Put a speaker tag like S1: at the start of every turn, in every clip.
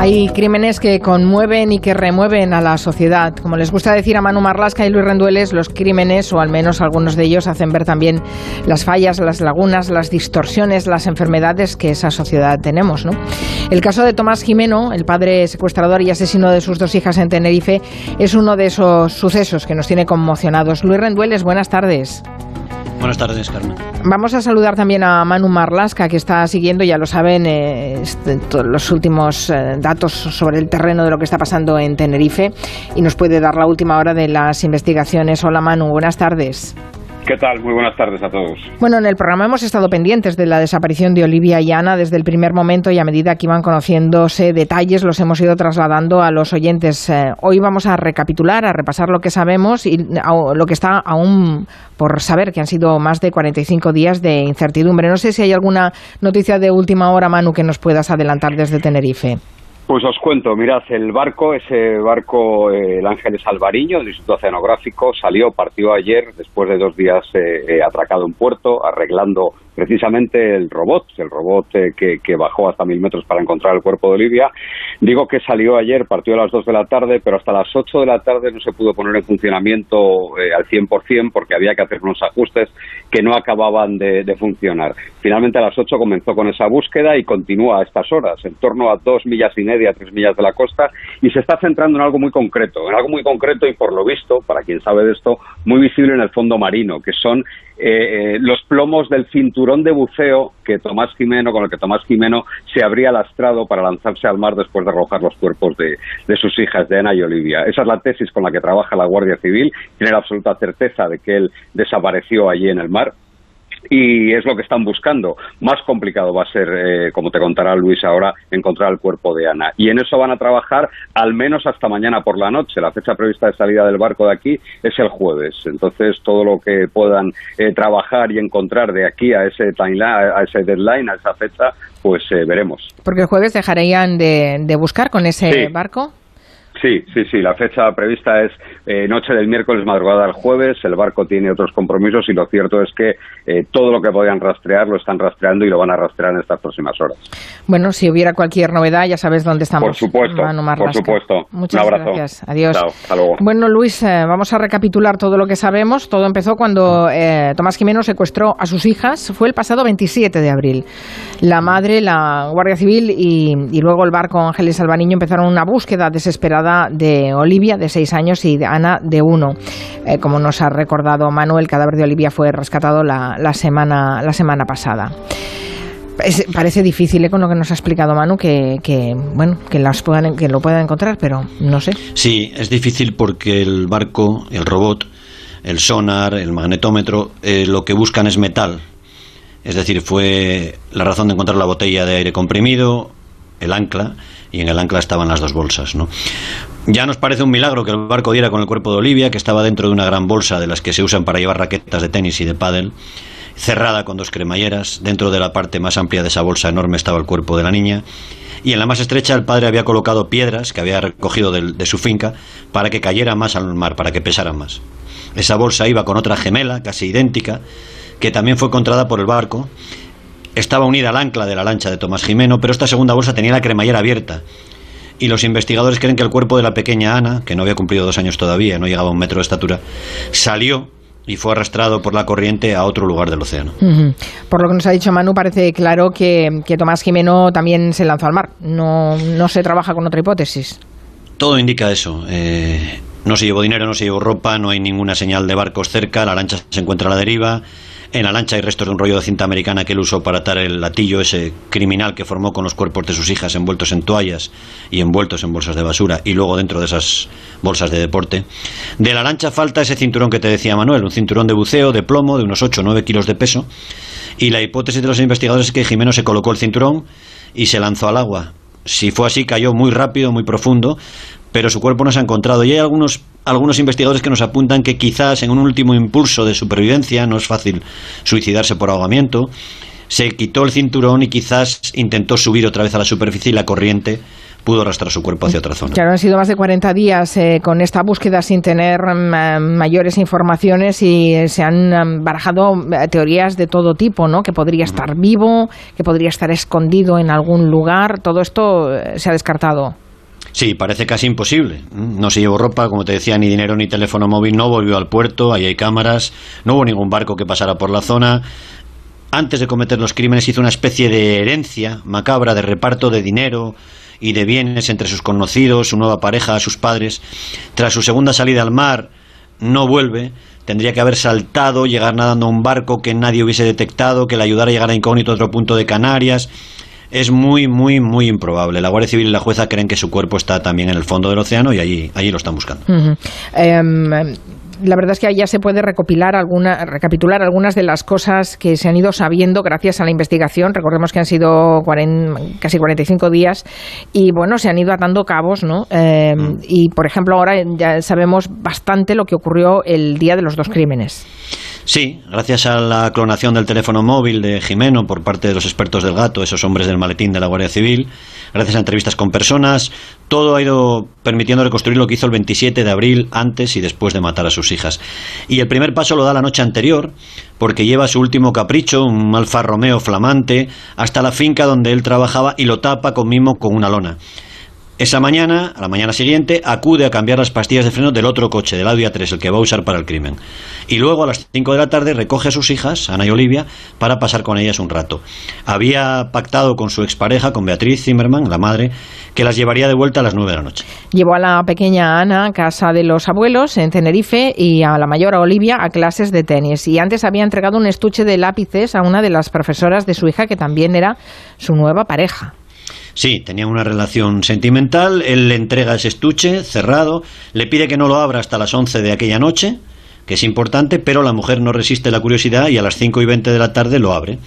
S1: Hay crímenes que conmueven y que remueven a la sociedad. Como les gusta decir a Manu Marlasca y Luis Rendueles, los crímenes, o al menos algunos de ellos, hacen ver también las fallas, las lagunas, las distorsiones, las enfermedades que esa sociedad tenemos. El caso de Tomás Jimeno, el padre secuestrador y asesino de sus dos hijas en Tenerife, es uno de esos sucesos que nos tiene conmocionados. Luis Rendueles, buenas tardes.
S2: Buenas tardes, Carmen.
S1: Vamos a saludar también a Manu Marlasca, que está siguiendo, ya lo saben, eh, este, los últimos eh, datos sobre el terreno de lo que está pasando en Tenerife y nos puede dar la última hora de las investigaciones. Hola Manu, buenas tardes.
S3: ¿Qué tal? Muy buenas tardes a todos.
S1: Bueno, en el programa hemos estado pendientes de la desaparición de Olivia y Ana desde el primer momento y a medida que iban conociéndose detalles los hemos ido trasladando a los oyentes. Eh, hoy vamos a recapitular, a repasar lo que sabemos y lo que está aún por saber, que han sido más de 45 días de incertidumbre. No sé si hay alguna noticia de última hora, Manu, que nos puedas adelantar desde Tenerife.
S3: Pues os cuento, mirad, el barco, ese barco, el Ángeles Alvariño, del Instituto Oceanográfico, salió, partió ayer, después de dos días eh, eh, atracado en puerto, arreglando precisamente el robot, el robot eh, que, bajó hasta mil metros para encontrar el cuerpo de Olivia. Digo que salió ayer, partió a las dos de la tarde, pero hasta las ocho de la tarde no se pudo poner en funcionamiento eh, al 100% porque había que hacer unos ajustes que no acababan de, funcionar. Finalmente a las ocho comenzó con esa búsqueda y continúa a estas horas, en torno a dos millas y media, tres millas de la costa, y se está centrando en algo muy concreto, en algo muy concreto y por lo visto, para quien sabe de esto, muy visible en el fondo marino, que son eh, los plomos del cinturón de buceo que Tomás Jimeno, con el que Tomás Jimeno se habría lastrado para lanzarse al mar después de arrojar los cuerpos de, de sus hijas, de Ana y Olivia. Esa es la tesis con la que trabaja la Guardia Civil. Tiene la absoluta certeza de que él desapareció allí en el mar y es lo que están buscando. Más complicado va a ser, eh, como te contará Luis ahora, encontrar el cuerpo de Ana. Y en eso van a trabajar al menos hasta mañana por la noche. La fecha prevista de salida del barco de aquí es el jueves. Entonces, todo lo que puedan eh, trabajar y encontrar de aquí a ese timeline, a ese deadline, a esa fecha, pues eh, veremos.
S1: Porque el jueves dejarían de, de buscar con ese barco.
S3: Sí, sí, sí. La fecha prevista es eh, noche del miércoles, madrugada del jueves. El barco tiene otros compromisos y lo cierto es que eh, todo lo que podían rastrear lo están rastreando y lo van a rastrear en estas próximas horas.
S1: Bueno, si hubiera cualquier novedad, ya sabes dónde estamos.
S3: Por supuesto, por supuesto.
S1: Muchas
S3: Un abrazo.
S1: gracias. Adiós.
S3: hasta luego.
S1: Bueno, Luis, eh, vamos a recapitular todo lo que sabemos. Todo empezó cuando Tomás Jimeno secuestró a sus hijas. Fue el pasado 27 de abril. La madre, la Guardia Civil y, y luego el barco Ángeles Albaniño empezaron una búsqueda desesperada de Olivia, de seis años, y de Ana, de uno. Eh, como nos ha recordado Manuel, el cadáver de Olivia fue rescatado la, la semana, la semana pasada. parece difícil ¿eh? con lo que nos ha explicado Manu que, que bueno que las puedan que lo puedan encontrar pero no sé
S2: sí es difícil porque el barco el robot el sonar el magnetómetro eh, lo que buscan es metal es decir fue la razón de encontrar la botella de aire comprimido el ancla y en el ancla estaban las dos bolsas. ¿no? Ya nos parece un milagro que el barco diera con el cuerpo de Olivia, que estaba dentro de una gran bolsa de las que se usan para llevar raquetas de tenis y de pádel, cerrada con dos cremalleras. Dentro de la parte más amplia de esa bolsa enorme estaba el cuerpo de la niña. Y en la más estrecha el padre había colocado piedras que había recogido de, de su finca para que cayera más al mar, para que pesara más. Esa bolsa iba con otra gemela, casi idéntica, que también fue encontrada por el barco estaba unida al ancla de la lancha de Tomás Jimeno, pero esta segunda bolsa tenía la cremallera abierta. Y los investigadores creen que el cuerpo de la pequeña Ana, que no había cumplido dos años todavía, no llegaba a un metro de estatura, salió y fue arrastrado por la corriente a otro lugar del océano.
S1: Por lo que nos ha dicho Manu, parece claro que, Tomás Jimeno también se lanzó al mar. No, no se trabaja con otra hipótesis.
S2: Todo indica eso. Eh, no se llevó dinero, no se llevó ropa, no hay ninguna señal de barcos cerca, la lancha se encuentra a la deriva. En la lancha hay restos de un rollo de cinta americana que él usó para atar el latillo, ese criminal que formó con los cuerpos de sus hijas envueltos en toallas y envueltos en bolsas de basura y luego dentro de esas bolsas de deporte. De la lancha falta ese cinturón que te decía Manuel, un cinturón de buceo de plomo de unos 8 o 9 kilos de peso. Y la hipótesis de los investigadores es que Jimeno se colocó el cinturón y se lanzó al agua. Si fue así, cayó muy rápido, muy profundo, pero su cuerpo no se ha encontrado. Y hay algunos, algunos investigadores que nos apuntan que quizás en un último impulso de supervivencia, no es fácil suicidarse por ahogamiento, se quitó el cinturón y quizás intentó subir otra vez a la superficie y la corriente pudo arrastrar su cuerpo hacia otra zona.
S1: Claro, han sido más de 40 días eh, con esta búsqueda sin tener mm, mayores informaciones y eh, se han mm, barajado eh, teorías de todo tipo, ¿no? Que podría estar vivo, que podría estar escondido en algún lugar. Todo esto se ha descartado.
S2: Sí, parece casi imposible. No se llevó ropa, como te decía, ni dinero ni teléfono móvil, no volvió al puerto, ahí hay cámaras, no hubo ningún barco que pasara por la zona. Antes de cometer los crímenes hizo una especie de herencia macabra de reparto de dinero, y de bienes entre sus conocidos, su nueva pareja, sus padres. Tras su segunda salida al mar, no vuelve. Tendría que haber saltado, llegar nadando a un barco que nadie hubiese detectado, que le ayudara a llegar a incógnito a otro punto de Canarias. Es muy, muy, muy improbable. La Guardia Civil y la jueza creen que su cuerpo está también en el fondo del océano y allí, allí lo están buscando
S1: la verdad es que ahí ya se puede recopilar alguna, recapitular algunas de las cosas que se han ido sabiendo gracias a la investigación. Recordemos que han sido casi 45 días y bueno, se han ido atando cabos, ¿no? Eh, mm. Y por ejemplo, ahora ya sabemos bastante lo que ocurrió el día de los dos crímenes.
S2: Sí, gracias a la clonación del teléfono móvil de Jimeno por parte de los expertos del gato, esos hombres del maletín de la Guardia Civil, gracias a entrevistas con personas, todo ha ido permitiendo reconstruir lo que hizo el 27 de abril antes y después de matar a sus hijas. Y el primer paso lo da la noche anterior, porque lleva su último capricho, un Alfa Romeo flamante, hasta la finca donde él trabajaba y lo tapa con mimo con una lona. Esa mañana, a la mañana siguiente, acude a cambiar las pastillas de freno del otro coche, del Audi A3, el que va a usar para el crimen. Y luego a las 5 de la tarde recoge a sus hijas, Ana y Olivia, para pasar con ellas un rato. Había pactado con su expareja, con Beatriz Zimmerman, la madre, que las llevaría de vuelta a las 9 de la noche.
S1: Llevó a la pequeña Ana a casa de los abuelos en Tenerife y a la mayor, a Olivia, a clases de tenis. Y antes había entregado un estuche de lápices a una de las profesoras de su hija, que también era su nueva pareja.
S2: Sí, tenía una relación sentimental, él le entrega ese estuche cerrado, le pide que no lo abra hasta las 11 de aquella noche, que es importante, pero la mujer no resiste la curiosidad y a las 5 y 20 de la tarde lo abre.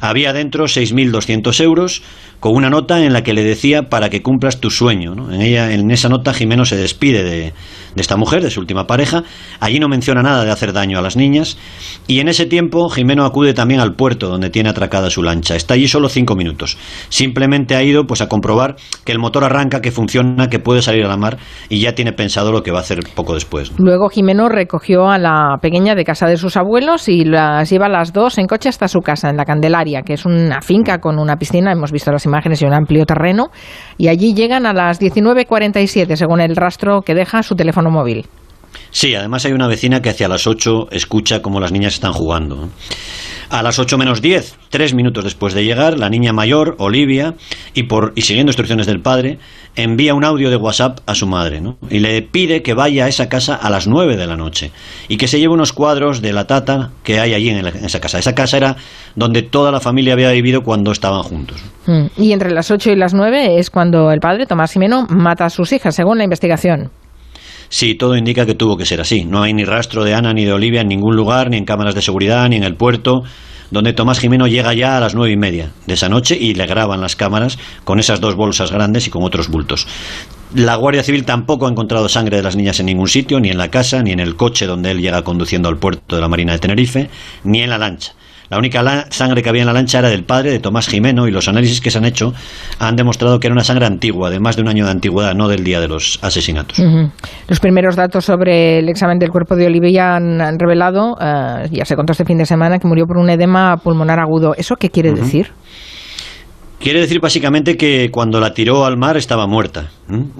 S2: Había dentro 6.200 euros con una nota en la que le decía para que cumplas tu sueño. En, ella, en esa nota Jimeno se despide de, de esta mujer, de su última pareja. Allí no menciona nada de hacer daño a las niñas. Y en ese tiempo Jimeno acude también al puerto donde tiene atracada su lancha. Está allí solo cinco minutos. Simplemente ha ido pues a comprobar que el motor arranca, que funciona, que puede salir a la mar y ya tiene pensado lo que va a hacer poco después.
S1: Luego Jimeno recogió a la pequeña de casa de sus abuelos y las lleva las dos en coche hasta su casa, en la Candelaria, que es una finca con una piscina. Hemos visto las imágenes y un amplio terreno. Y allí llegan a las 19.47, según el rastro que deja su teléfono móvil.
S2: Sí, además hay una vecina que hacia las 8 escucha cómo las niñas están jugando. A las 8 menos 10, tres minutos después de llegar, la niña mayor, Olivia, y, por, y siguiendo instrucciones del padre, envía un audio de WhatsApp a su madre y le pide que vaya a esa casa a las 9 de la noche y que se lleve unos cuadros de la tata que hay allí en, esa casa. Esa casa era donde toda la familia había vivido cuando estaban juntos.
S1: Mm. Y entre las 8 y las 9 es cuando el padre, Tomás Jimeno, mata a sus hijas, según la investigación.
S2: Sí, todo indica que tuvo que ser así. No hay ni rastro de Ana ni de Olivia en ningún lugar, ni en cámaras de seguridad, ni en el puerto, donde Tomás Jimeno llega ya a las nueve y media de esa noche y le graban las cámaras con esas dos bolsas grandes y con otros bultos. La Guardia Civil tampoco ha encontrado sangre de las niñas en ningún sitio, ni en la casa, ni en el coche donde él llega conduciendo al puerto de la Marina de Tenerife, ni en la lancha. La única sangre que había en la lancha era del padre de Tomás Jimeno y los análisis que se han hecho han demostrado que era una sangre antigua, de más de un año de antigüedad, no del día de los asesinatos.
S1: Los primeros datos sobre el examen del cuerpo de Olivia han, revelado, eh, ya se contó este fin de semana, que murió por un edema pulmonar agudo. ¿Eso qué quiere decir?
S2: Quiere decir básicamente que cuando la tiró al mar estaba muerta.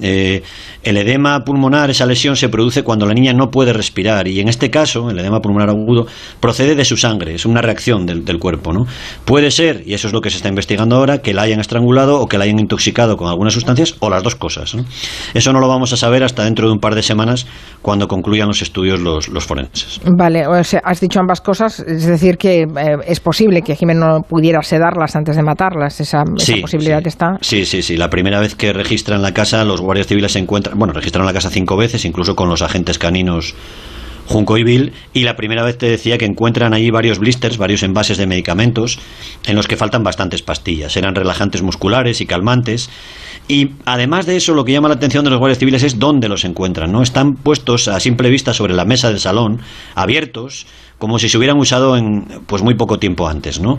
S2: Eh, el edema pulmonar, esa lesión, se produce cuando la niña no puede respirar y en este caso, el edema pulmonar agudo, procede de su sangre, es una reacción del, cuerpo. ¿no? Puede ser, y eso es lo que se está investigando ahora, que la hayan estrangulado o que la hayan intoxicado con algunas sustancias o las dos cosas. Eso no lo vamos a saber hasta dentro de un par de semanas cuando concluyan los estudios los, forenses.
S1: Vale, o sea, has dicho ambas cosas, es decir, que eh, es posible que Jiménez no pudiera sedarlas antes de matarlas, esa esa posibilidad está.
S2: Sí, sí, sí. La primera vez que registran la casa, los guardias civiles se encuentran, bueno, registraron la casa cinco veces, incluso con los agentes caninos Junco y Bill, y la primera vez te decía que encuentran allí varios blisters, varios envases de medicamentos, en los que faltan bastantes pastillas. Eran relajantes musculares y calmantes. Y además de eso, lo que llama la atención de los guardias civiles es dónde los encuentran, ¿no? Están puestos a simple vista sobre la mesa del salón, abiertos, como si se hubieran usado en pues muy poco tiempo antes, ¿no?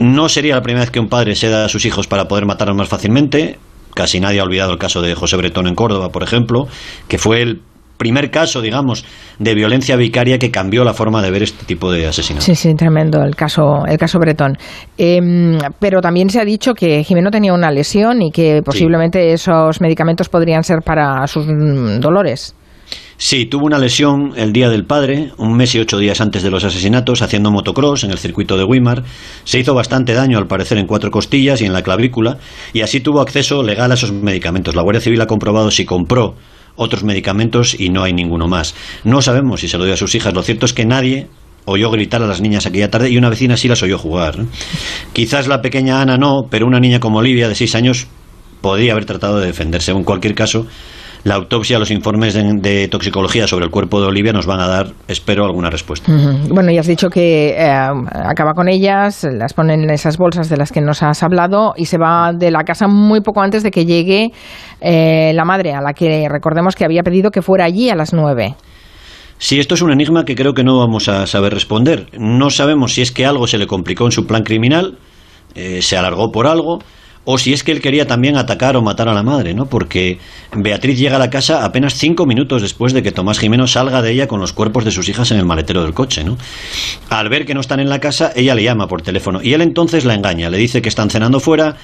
S2: No sería la primera vez que un padre se da a sus hijos para poder matarlos más fácilmente Casi nadie ha olvidado el caso de José Bretón en Córdoba, por ejemplo, que fue el primer caso, digamos, de violencia vicaria que cambió la forma de ver este tipo de asesinatos.
S1: Sí, sí, tremendo el caso, el caso Bretón. Em, pero también se ha dicho que Jimeno tenía una lesión y que posiblemente esos medicamentos podrían ser para sus dolores.
S2: Sí, tuvo una lesión el día del padre, un mes y ocho días antes de los asesinatos, haciendo motocross en el circuito de Weimar. Se hizo bastante daño, al parecer, en cuatro costillas y en la clavícula, y así tuvo acceso legal a esos medicamentos. La Guardia Civil ha comprobado si compró otros medicamentos y no hay ninguno más. No sabemos si se lo dio a sus hijas. Lo cierto es que nadie oyó gritar a las niñas aquella tarde y una vecina sí las oyó jugar. Quizás la pequeña Ana no, pero una niña como Olivia, de seis años, podría haber tratado de defenderse. En cualquier caso, la autopsia, los informes de, toxicología sobre el cuerpo de Olivia nos van a dar, espero, alguna respuesta.
S1: Bueno, ya has dicho que eh, acaba con ellas, las ponen en esas bolsas de las que nos has hablado y se va de la casa muy poco antes de que llegue eh, la madre, a la que recordemos que había pedido que fuera allí a las nueve.
S2: Sí, esto es un enigma que creo que no vamos a saber responder. No sabemos si es que algo se le complicó en su plan criminal, eh, se alargó por algo, o si es que él quería también atacar o matar a la madre, ¿no? Porque Beatriz llega a la casa apenas cinco minutos después de que Tomás Jimeno salga de ella con los cuerpos de sus hijas en el maletero del coche, ¿no? Al ver que no están en la casa, ella le llama por teléfono y él entonces la engaña, le dice que están cenando fuera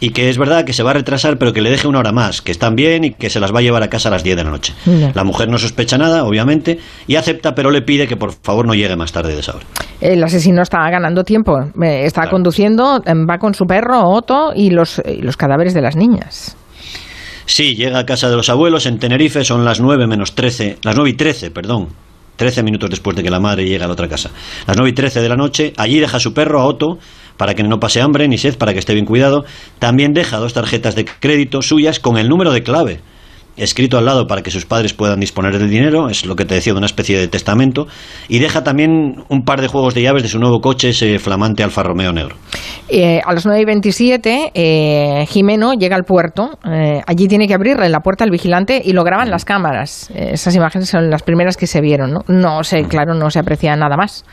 S2: y que es verdad que se va a retrasar, pero que le deje una hora más, que están bien y que se las va a llevar a casa a las 10 de la noche. La mujer no sospecha nada, obviamente, y acepta, pero le pide que por favor no llegue más tarde de esa hora.
S1: El asesino está ganando tiempo, eh, está conduciendo, em, va con su perro Otto y los, y los cadáveres de las niñas.
S2: Sí, llega a casa de los abuelos en Tenerife, son las 9 menos 13, las 9 y 13, perdón, 13 minutos después de que la madre llega a la otra casa. Las 9 y 13 de la noche, allí deja su perro a Otto para que no pase hambre ni sed, para que esté bien cuidado. También deja dos tarjetas de crédito suyas con el número de clave escrito al lado para que sus padres puedan disponer del dinero, es lo que te decía de una especie de testamento, y deja también un par de juegos de llaves de su nuevo coche, ese flamante Alfa Romeo negro.
S1: Eh, a las 9 y 27, eh, Jimeno llega al puerto, eh, allí tiene que abrirle la puerta al vigilante y lo graban las cámaras. esas imágenes son las primeras que se vieron, ¿no? No sé, claro, no se aprecia nada más.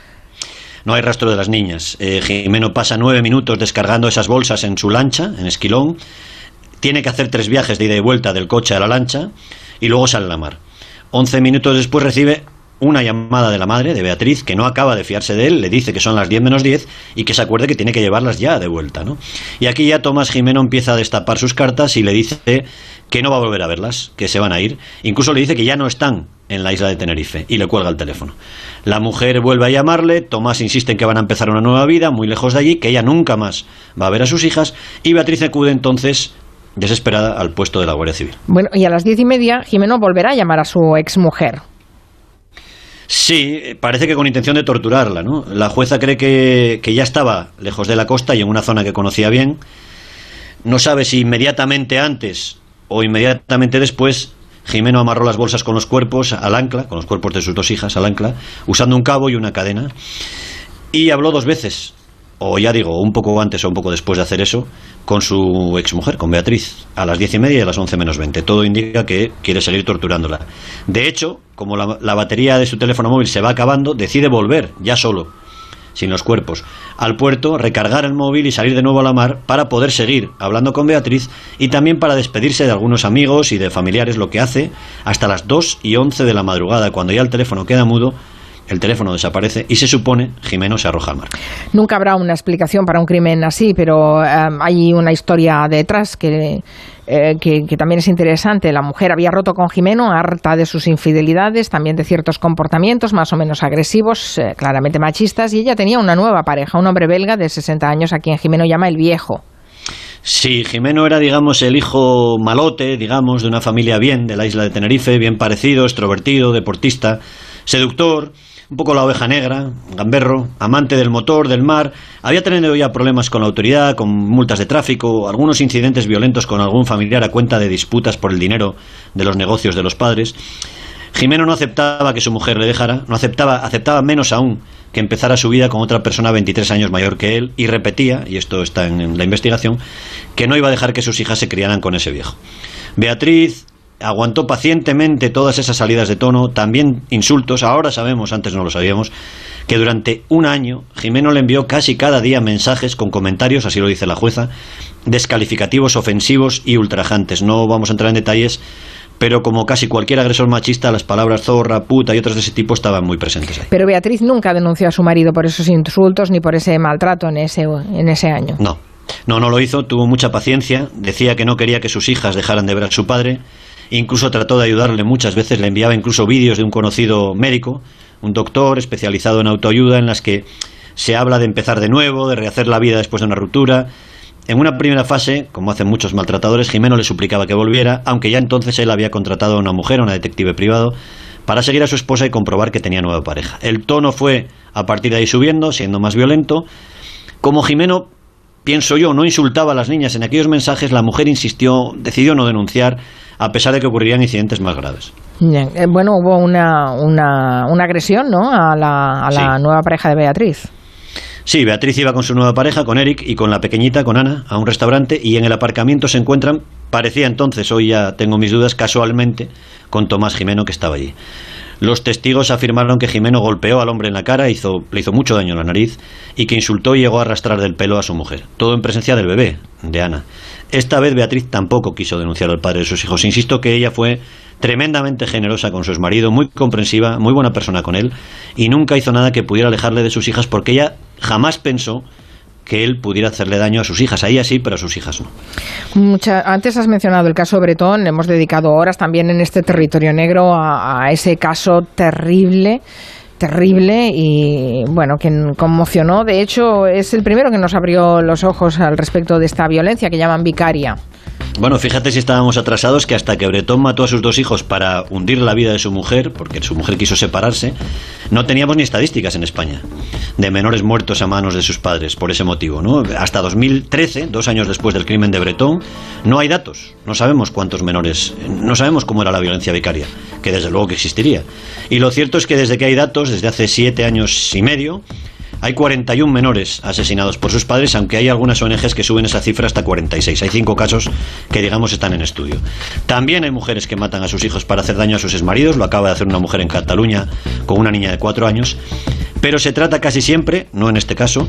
S2: No hay rastro de las niñas. Eh, Jimeno pasa nueve minutos descargando esas bolsas en su lancha, en Esquilón. Tiene que hacer tres viajes de ida y vuelta del coche a la lancha y luego sale a la mar. Once minutos después recibe una llamada de la madre, de Beatriz, que no acaba de fiarse de él, le dice que son las 10 menos 10 y que se acuerde que tiene que llevarlas ya de vuelta. ¿no? Y aquí ya Tomás Jimeno empieza a destapar sus cartas y le dice que no va a volver a verlas, que se van a ir. Incluso le dice que ya no están en la isla de Tenerife y le cuelga el teléfono. La mujer vuelve a llamarle, Tomás insiste en que van a empezar una nueva vida muy lejos de allí, que ella nunca más va a ver a sus hijas y Beatriz acude entonces desesperada al puesto de la Guardia Civil.
S1: Bueno, y a las diez y media Jimeno volverá a llamar a su exmujer.
S2: Sí, parece que con intención de torturarla, ¿no? La jueza cree que, que ya estaba lejos de la costa y en una zona que conocía bien. No sabe si inmediatamente antes o inmediatamente después Jimeno amarró las bolsas con los cuerpos al ancla, con los cuerpos de sus dos hijas al ancla, usando un cabo y una cadena. Y habló dos veces, o ya digo, un poco antes o un poco después de hacer eso, con su exmujer, con Beatriz, a las diez y media y a las once menos veinte. Todo indica que quiere seguir torturándola. De hecho, como la, la batería de su teléfono móvil se va acabando, decide volver, ya solo sin los cuerpos, al puerto, recargar el móvil y salir de nuevo a la mar para poder seguir hablando con Beatriz y también para despedirse de algunos amigos y de familiares, lo que hace hasta las 2 y 11 de la madrugada, cuando ya el teléfono queda mudo, el teléfono desaparece y se supone Jimeno se arroja al mar.
S1: Nunca habrá una explicación para un crimen así, pero eh, hay una historia detrás que eh, que, también es interesante. La mujer había roto con Jimeno, harta de sus infidelidades, también de ciertos comportamientos más o menos agresivos, eh, claramente machistas, y ella tenía una nueva pareja, un hombre belga de 60 años a quien Jimeno llama el viejo.
S2: Sí, Jimeno era, digamos, el hijo malote, digamos, de una familia bien de la isla de Tenerife, bien parecido, extrovertido, deportista, seductor, un poco la oveja negra, gamberro, amante del motor, del mar, había tenido ya problemas con la autoridad, con multas de tráfico, algunos incidentes violentos con algún familiar a cuenta de disputas por el dinero de los negocios de los padres. Jimeno no aceptaba que su mujer le dejara, no aceptaba, aceptaba menos aún que empezara su vida con otra persona 23 años mayor que él y repetía, y esto está en la investigación, que no iba a dejar que sus hijas se criaran con ese viejo. Beatriz aguantó pacientemente todas esas salidas de tono, también insultos. Ahora sabemos, antes no lo sabíamos, que durante un año Jimeno le envió casi cada día mensajes con comentarios, así lo dice la jueza, descalificativos, ofensivos y ultrajantes. No vamos a entrar en detalles, pero como casi cualquier agresor machista, las palabras zorra, puta y otras de ese tipo estaban muy presentes ahí.
S1: Pero Beatriz nunca denunció a su marido por esos insultos ni por ese maltrato en ese, en ese año.
S2: No, no, no lo hizo, tuvo mucha paciencia, decía que no quería que sus hijas dejaran de ver a su padre, incluso trató de ayudarle muchas veces, le enviaba incluso vídeos de un conocido médico, un doctor especializado en autoayuda, en las que se habla de empezar de nuevo, de rehacer la vida después de una ruptura. En una primera fase, como hacen muchos maltratadores, Jimeno le suplicaba que volviera, aunque ya entonces él había contratado a una mujer, a una detective privado, para seguir a su esposa y comprobar que tenía nueva pareja. El tono fue a partir de ahí subiendo, siendo más violento. Como Jimeno pienso yo, no insultaba a las niñas en aquellos mensajes, la mujer insistió, decidió no denunciar, a pesar de que ocurrirían incidentes más graves.
S1: Eh, bueno, hubo una, una, una, agresión, ¿no? A la, a la nueva pareja de Beatriz.
S2: Sí, Beatriz iba con su nueva pareja, con Eric y con la pequeñita, con Ana, a un restaurante y en el aparcamiento se encuentran, parecía entonces, hoy ya tengo mis dudas, casualmente, con Tomás Jimeno que estaba allí. Los testigos afirmaron que Jimeno golpeó al hombre en la cara, hizo, le hizo mucho daño en la nariz y que insultó y llegó a arrastrar del pelo a su mujer. Todo en presencia del bebé, de Ana. Esta vez Beatriz tampoco quiso denunciar al padre de sus hijos. Insisto que ella fue tremendamente generosa con su marido, muy comprensiva, muy buena persona con él y nunca hizo nada que pudiera alejarle de sus hijas porque ella jamás pensó que él pudiera hacerle daño a sus hijas. A ella sí, pero a sus hijas no.
S1: antes has mencionado el caso Bretón, hemos dedicado horas también en este territorio negro a, ese caso terrible terrible y bueno, que conmocionó. De hecho, es el primero que nos abrió los ojos al respecto de esta violencia que llaman vicaria.
S2: Bueno, fíjate si estábamos atrasados que hasta que Bretón mató a sus dos hijos para hundir la vida de su mujer, porque su mujer quiso separarse, no teníamos ni estadísticas en España de menores muertos a manos de sus padres por ese motivo. ¿no? Hasta 2013, dos años después del crimen de Bretón, no hay datos. No sabemos cuántos menores, no sabemos cómo era la violencia vicaria, que desde luego que existiría. Y lo cierto es que desde que hay datos, desde hace siete años y medio, hay 41 menores asesinados por sus padres, aunque hay algunas ONGs que suben esa cifra hasta 46. Hay cinco casos que, digamos, están en estudio. También hay mujeres que matan a sus hijos para hacer daño a sus exmaridos. Lo acaba de hacer una mujer en Cataluña con una niña de cuatro años pero se trata casi siempre, no en este caso,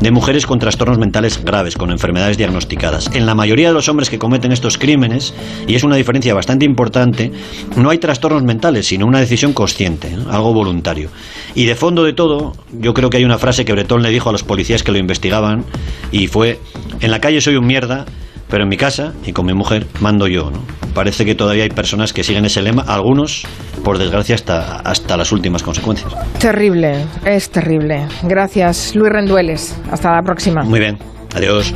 S2: de mujeres con trastornos mentales graves, con enfermedades diagnosticadas. En la mayoría de los hombres que cometen estos crímenes, y es una diferencia bastante importante, no hay trastornos mentales, sino una decisión consciente, algo voluntario. Y de fondo de todo, yo creo que hay una frase que Bretón le dijo a los policías que lo investigaban, y fue, en la calle soy un mierda, pero en mi casa y con mi mujer mando yo, ¿no? Parece que todavía hay personas que siguen ese lema, algunos, por desgracia, hasta, hasta las últimas consecuencias.
S1: Terrible, es terrible. Gracias, Luis Rendueles. Hasta la próxima.
S2: Muy bien, adiós.